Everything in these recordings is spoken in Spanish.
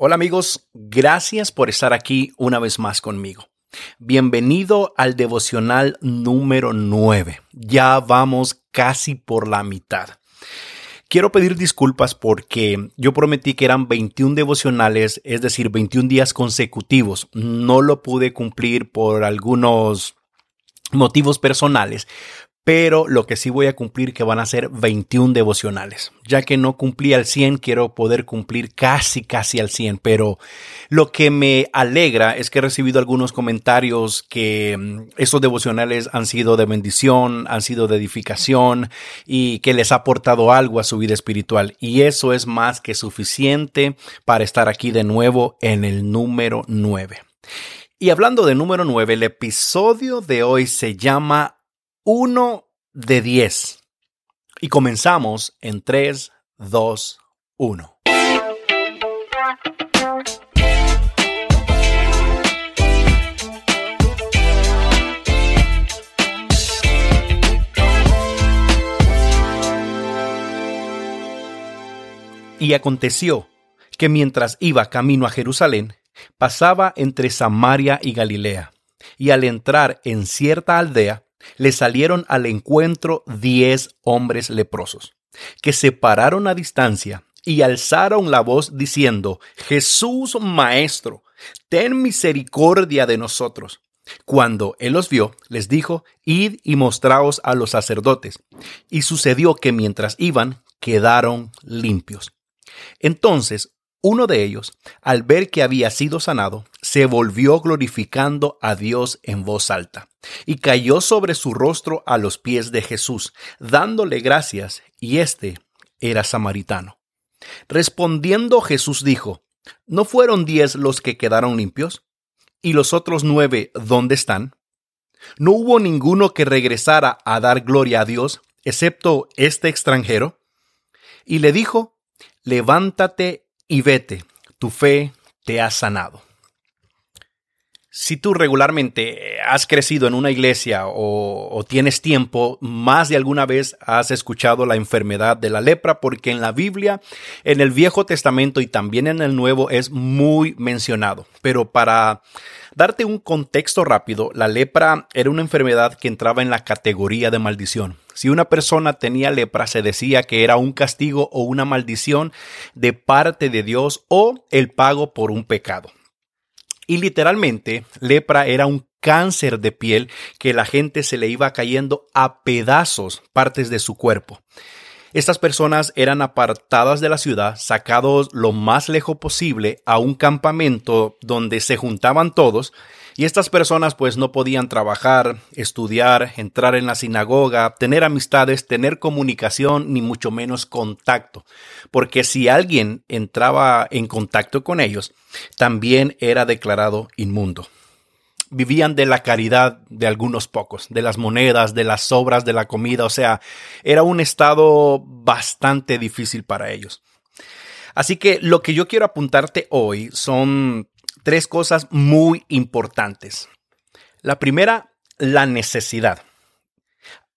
Hola amigos, gracias por estar aquí una vez más conmigo. Bienvenido al devocional número 9. Ya vamos casi por la mitad. Quiero pedir disculpas porque yo prometí que eran 21 devocionales, es decir, 21 días consecutivos. No lo pude cumplir por algunos motivos personales, pero lo que sí voy a cumplir que van a ser 21 devocionales. Ya que no cumplí al 100, quiero poder cumplir casi, casi al 100, pero lo que me alegra es que he recibido algunos comentarios que mm, estos devocionales han sido de bendición, han sido de edificación y que les ha aportado algo a su vida espiritual. Y eso es más que suficiente para estar aquí de nuevo en el número 9. Y hablando de número 9, el episodio de hoy se llama uno de 10. Y comenzamos en 3, 2, 1. Y aconteció que mientras iba camino a Jerusalén, pasaba entre Samaria y Galilea, y al entrar en cierta aldea, le salieron al encuentro diez hombres leprosos, que se pararon a distancia y alzaron la voz diciendo, Jesús Maestro, ten misericordia de nosotros. Cuando él los vio, les dijo, Id y mostraos a los sacerdotes. Y sucedió que mientras iban, quedaron limpios. Entonces uno de ellos, al ver que había sido sanado, se volvió glorificando a Dios en voz alta, y cayó sobre su rostro a los pies de Jesús, dándole gracias, y éste era samaritano. Respondiendo Jesús dijo, ¿No fueron diez los que quedaron limpios? ¿Y los otros nueve dónde están? ¿No hubo ninguno que regresara a dar gloria a Dios, excepto este extranjero? Y le dijo, Levántate y vete, tu fe te ha sanado. Si tú regularmente has crecido en una iglesia o, tienes tiempo, más de alguna vez has escuchado la enfermedad de la lepra, porque en la Biblia, en el Viejo Testamento y también en el Nuevo es muy mencionado. Pero para darte un contexto rápido, la lepra era una enfermedad que entraba en la categoría de maldición. Si una persona tenía lepra, se decía que era un castigo o una maldición de parte de Dios o el pago por un pecado. Y literalmente, lepra era un cáncer de piel que la gente se le iba cayendo a pedazos partes de su cuerpo. Estas personas eran apartadas de la ciudad, sacados lo más lejos posible a un campamento donde se juntaban todos y estas personas pues no podían trabajar, estudiar, entrar en la sinagoga, tener amistades, tener comunicación, ni mucho menos contacto. Porque si alguien entraba en contacto con ellos, también era declarado inmundo vivían de la caridad de algunos pocos, de las monedas, de las sobras de la comida, o sea, era un estado bastante difícil para ellos. Así que lo que yo quiero apuntarte hoy son tres cosas muy importantes. La primera, la necesidad.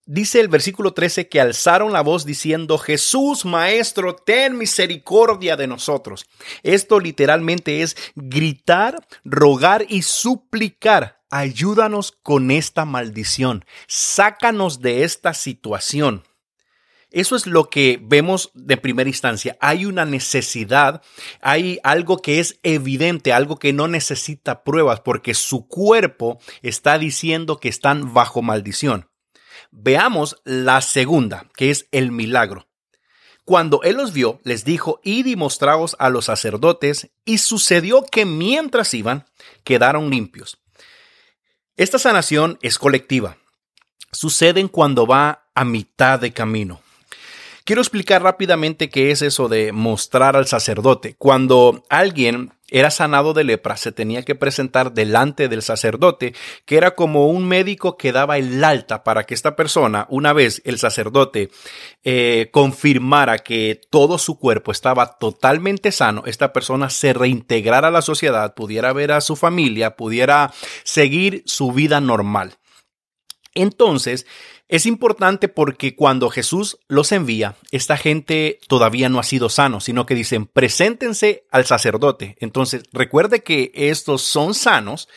Dice el versículo 13 que alzaron la voz diciendo, Jesús, Maestro, ten misericordia de nosotros. Esto literalmente es gritar, rogar y suplicar. Ayúdanos con esta maldición. Sácanos de esta situación. Eso es lo que vemos de primera instancia. Hay una necesidad, hay algo que es evidente, algo que no necesita pruebas, porque su cuerpo está diciendo que están bajo maldición. Veamos la segunda, que es el milagro. Cuando él los vio, les dijo, id y mostraos a los sacerdotes, y sucedió que mientras iban, quedaron limpios. Esta sanación es colectiva. Suceden cuando va a mitad de camino. Quiero explicar rápidamente qué es eso de mostrar al sacerdote. Cuando alguien era sanado de lepra, se tenía que presentar delante del sacerdote, que era como un médico que daba el alta para que esta persona, una vez el sacerdote eh, confirmara que todo su cuerpo estaba totalmente sano, esta persona se reintegrara a la sociedad, pudiera ver a su familia, pudiera seguir su vida normal. Entonces, Es importante porque cuando Jesús los envía, esta gente todavía no ha sido sano, sino que dicen, preséntense al sacerdote. Entonces, recuerde que estos son sanos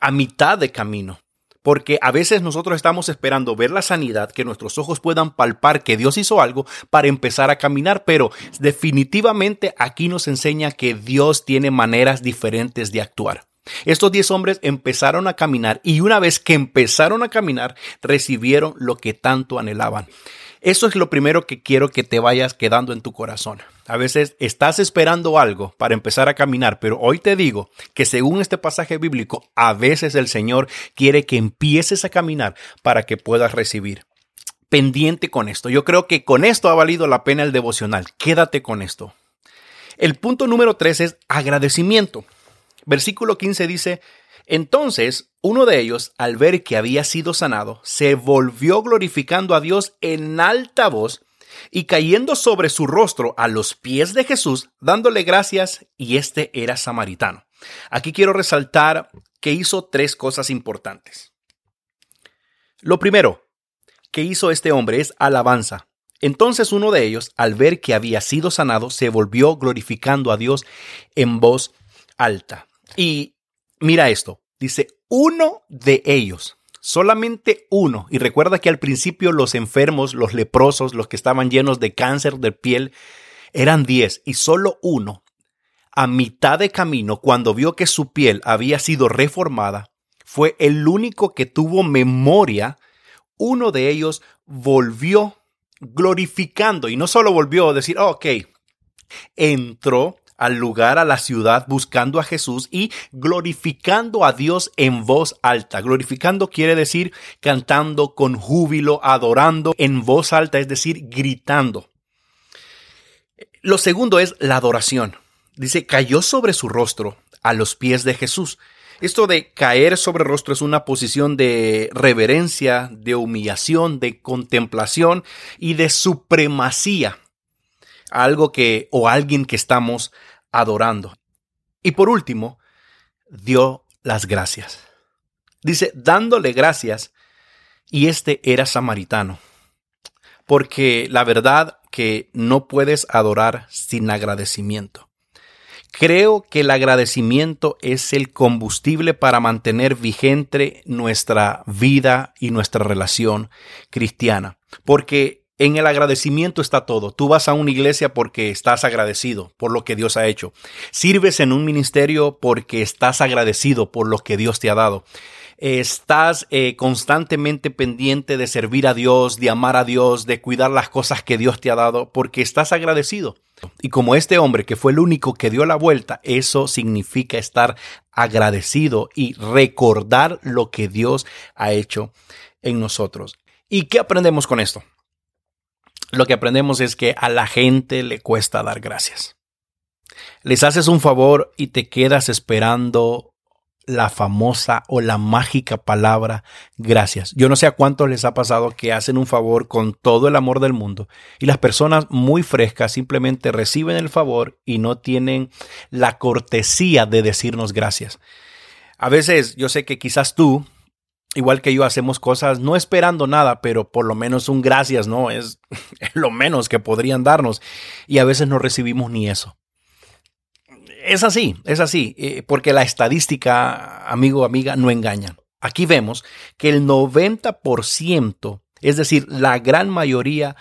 a mitad de camino. Porque a veces nosotros estamos esperando ver la sanidad, que nuestros ojos puedan palpar que Dios hizo algo para empezar a caminar, pero definitivamente aquí nos enseña que Dios tiene maneras diferentes de actuar. Estos diez hombres empezaron a caminar y una vez que empezaron a caminar, recibieron lo que tanto anhelaban. Eso es lo primero que quiero que te vayas quedando en tu corazón. A veces estás esperando algo para empezar a caminar, pero hoy te digo que según este pasaje bíblico, a veces el Señor quiere que empieces a caminar para que puedas recibir. Pendiente con esto. Yo creo que con esto ha valido la pena el devocional. Quédate con esto. El punto número tres es agradecimiento. Versículo 15 dice, entonces uno de ellos, al ver que había sido sanado, se volvió glorificando a Dios en alta voz y cayendo sobre su rostro a los pies de Jesús, dándole gracias, y este era samaritano. Aquí quiero resaltar que hizo tres cosas importantes. Lo primero que hizo este hombre es alabanza. Entonces uno de ellos, al ver que había sido sanado, se volvió glorificando a Dios en voz alta. Y mira esto, dice uno de ellos, solamente uno. Y recuerda que al principio los enfermos, los leprosos, los que estaban llenos de cáncer de piel, eran diez y solo uno, a mitad de camino, cuando vio que su piel había sido reformada, fue el único que tuvo memoria. Uno de ellos volvió glorificando y no solo volvió a decir, ok, entró al lugar, a la ciudad, buscando a Jesús y glorificando a Dios en voz alta. Glorificando quiere decir cantando con júbilo, adorando en voz alta, es decir, gritando. Lo segundo es la adoración. Dice, cayó sobre su rostro a los pies de Jesús. Esto de caer sobre el rostro es una posición de reverencia, de humillación, de contemplación y de supremacía algo que o alguien que estamos adorando. Y por último, dio las gracias. Dice, dándole gracias, y este era samaritano. Porque la verdad que no puedes adorar sin agradecimiento. Creo que el agradecimiento es el combustible para mantener vigente nuestra vida y nuestra relación cristiana. Porque en el agradecimiento está todo. Tú vas a una iglesia porque estás agradecido por lo que Dios ha hecho. Sirves en un ministerio porque estás agradecido por lo que Dios te ha dado. Estás eh, constantemente pendiente de servir a Dios, de amar a Dios, de cuidar las cosas que Dios te ha dado, porque estás agradecido. Y como este hombre que fue el único que dio la vuelta, eso significa estar agradecido y recordar lo que Dios ha hecho en nosotros. ¿Y qué aprendemos con esto? Lo que aprendemos es que a la gente le cuesta dar gracias. Les haces un favor y te quedas esperando la famosa o la mágica palabra gracias. Yo no sé a cuántos les ha pasado que hacen un favor con todo el amor del mundo y las personas muy frescas simplemente reciben el favor y no tienen la cortesía de decirnos gracias. A veces yo sé que quizás tú igual que yo, hacemos cosas no esperando nada, pero por lo menos un gracias, ¿no? Es, lo menos que podrían darnos. Y a veces no recibimos ni eso. Es así, es así, eh, porque la estadística, amigo, amiga, no engaña. Aquí vemos que el 90%, es decir, la gran mayoría,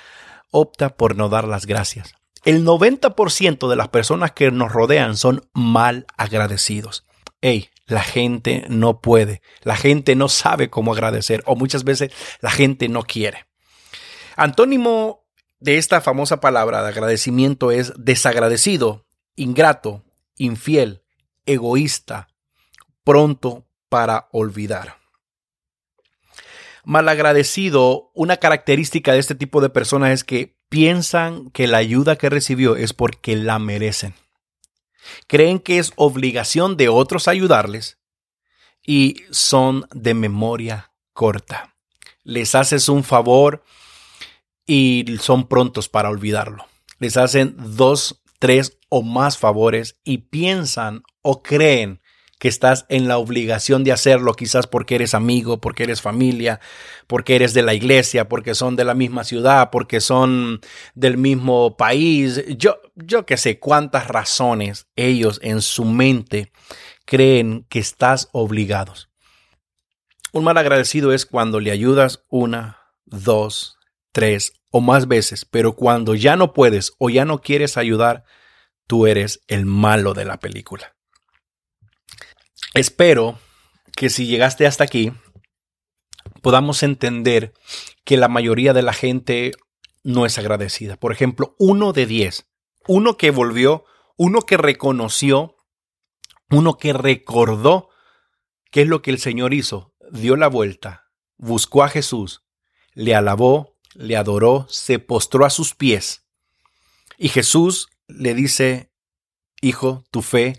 opta por no dar las gracias. El 90% de las personas que nos rodean son mal agradecidos. Hey, la gente no puede, la gente no sabe cómo agradecer o muchas veces la gente no quiere. Antónimo de esta famosa palabra de agradecimiento es desagradecido, ingrato, infiel, egoísta, pronto para olvidar. Malagradecido, una característica de este tipo de personas es que piensan que la ayuda que recibió es porque la merecen creen que es obligación de otros ayudarles y son de memoria corta. Les haces un favor y son prontos para olvidarlo. Les hacen dos, tres o más favores y piensan o creen que estás en la obligación de hacerlo, quizás porque eres amigo, porque eres familia, porque eres de la iglesia, porque son de la misma ciudad, porque son del mismo país. Yo, yo que sé cuántas razones ellos en su mente creen que estás obligados. Un mal agradecido es cuando le ayudas una, dos, tres o más veces, pero cuando ya no puedes o ya no quieres ayudar, tú eres el malo de la película. Espero que si llegaste hasta aquí, podamos entender que la mayoría de la gente no es agradecida. Por ejemplo, uno de diez, uno que volvió, uno que reconoció, uno que recordó qué es lo que el Señor hizo, dio la vuelta, buscó a Jesús, le alabó, le adoró, se postró a sus pies. Y Jesús le dice, Hijo, tu fe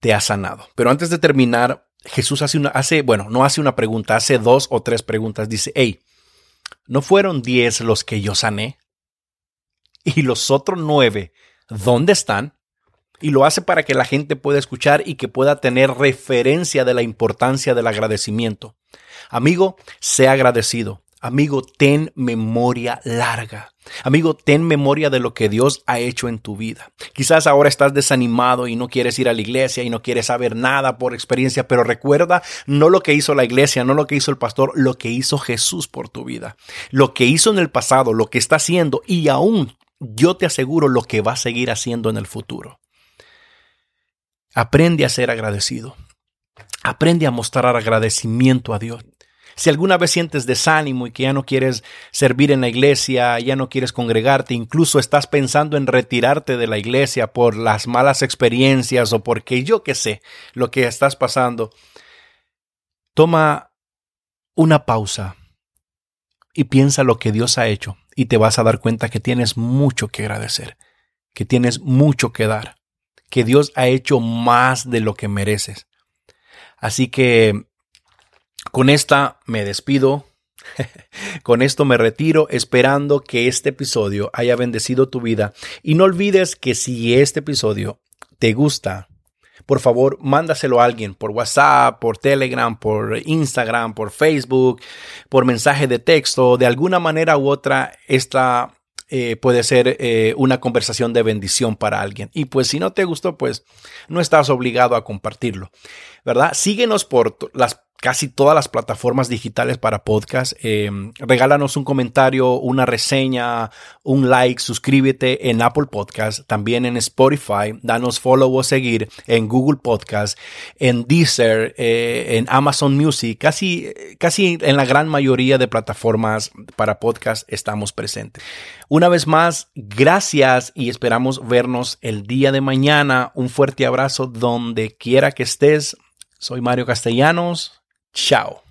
te ha sanado. Pero antes de terminar, Jesús hace una, hace, bueno, no hace una pregunta, hace dos o tres preguntas. Dice, hey, ¿no fueron diez los que yo sané? Y los otros nueve, ¿dónde están? Y lo hace para que la gente pueda escuchar y que pueda tener referencia de la importancia del agradecimiento. Amigo, sea agradecido. Amigo, ten memoria larga. Amigo, ten memoria de lo que Dios ha hecho en tu vida. Quizás ahora estás desanimado y no quieres ir a la iglesia y no quieres saber nada por experiencia, pero recuerda no lo que hizo la iglesia, no lo que hizo el pastor, lo que hizo Jesús por tu vida. Lo que hizo en el pasado, lo que está haciendo y aún yo te aseguro lo que va a seguir haciendo en el futuro. Aprende a ser agradecido. Aprende a mostrar agradecimiento a Dios. Si alguna vez sientes desánimo y que ya no quieres servir en la iglesia, ya no quieres congregarte, incluso estás pensando en retirarte de la iglesia por las malas experiencias o porque yo qué sé lo que estás pasando, toma una pausa y piensa lo que Dios ha hecho y te vas a dar cuenta que tienes mucho que agradecer, que tienes mucho que dar, que Dios ha hecho más de lo que mereces. Así que con esta me despido. Con esto me retiro esperando que este episodio haya bendecido tu vida y no olvides que si este episodio te gusta, por favor, mándaselo a alguien por WhatsApp, por Telegram, por Instagram, por Facebook, por mensaje de texto, de alguna manera u otra, esta eh, puede ser eh, una conversación de bendición para alguien. Y pues si no te gustó, pues no estás obligado a compartirlo, ¿verdad? Síguenos por las casi todas las plataformas digitales para podcast. Em, regálanos un comentario, una reseña, un like, suscríbete en Apple Podcast, también en Spotify, danos follow o seguir en Google Podcast, en Deezer, eh, en Amazon Music, casi, casi en la gran mayoría de plataformas para podcast estamos presentes. Una vez más, gracias y esperamos vernos el día de mañana. Un fuerte abrazo donde quiera que estés. Soy Mario Castellanos. Ciao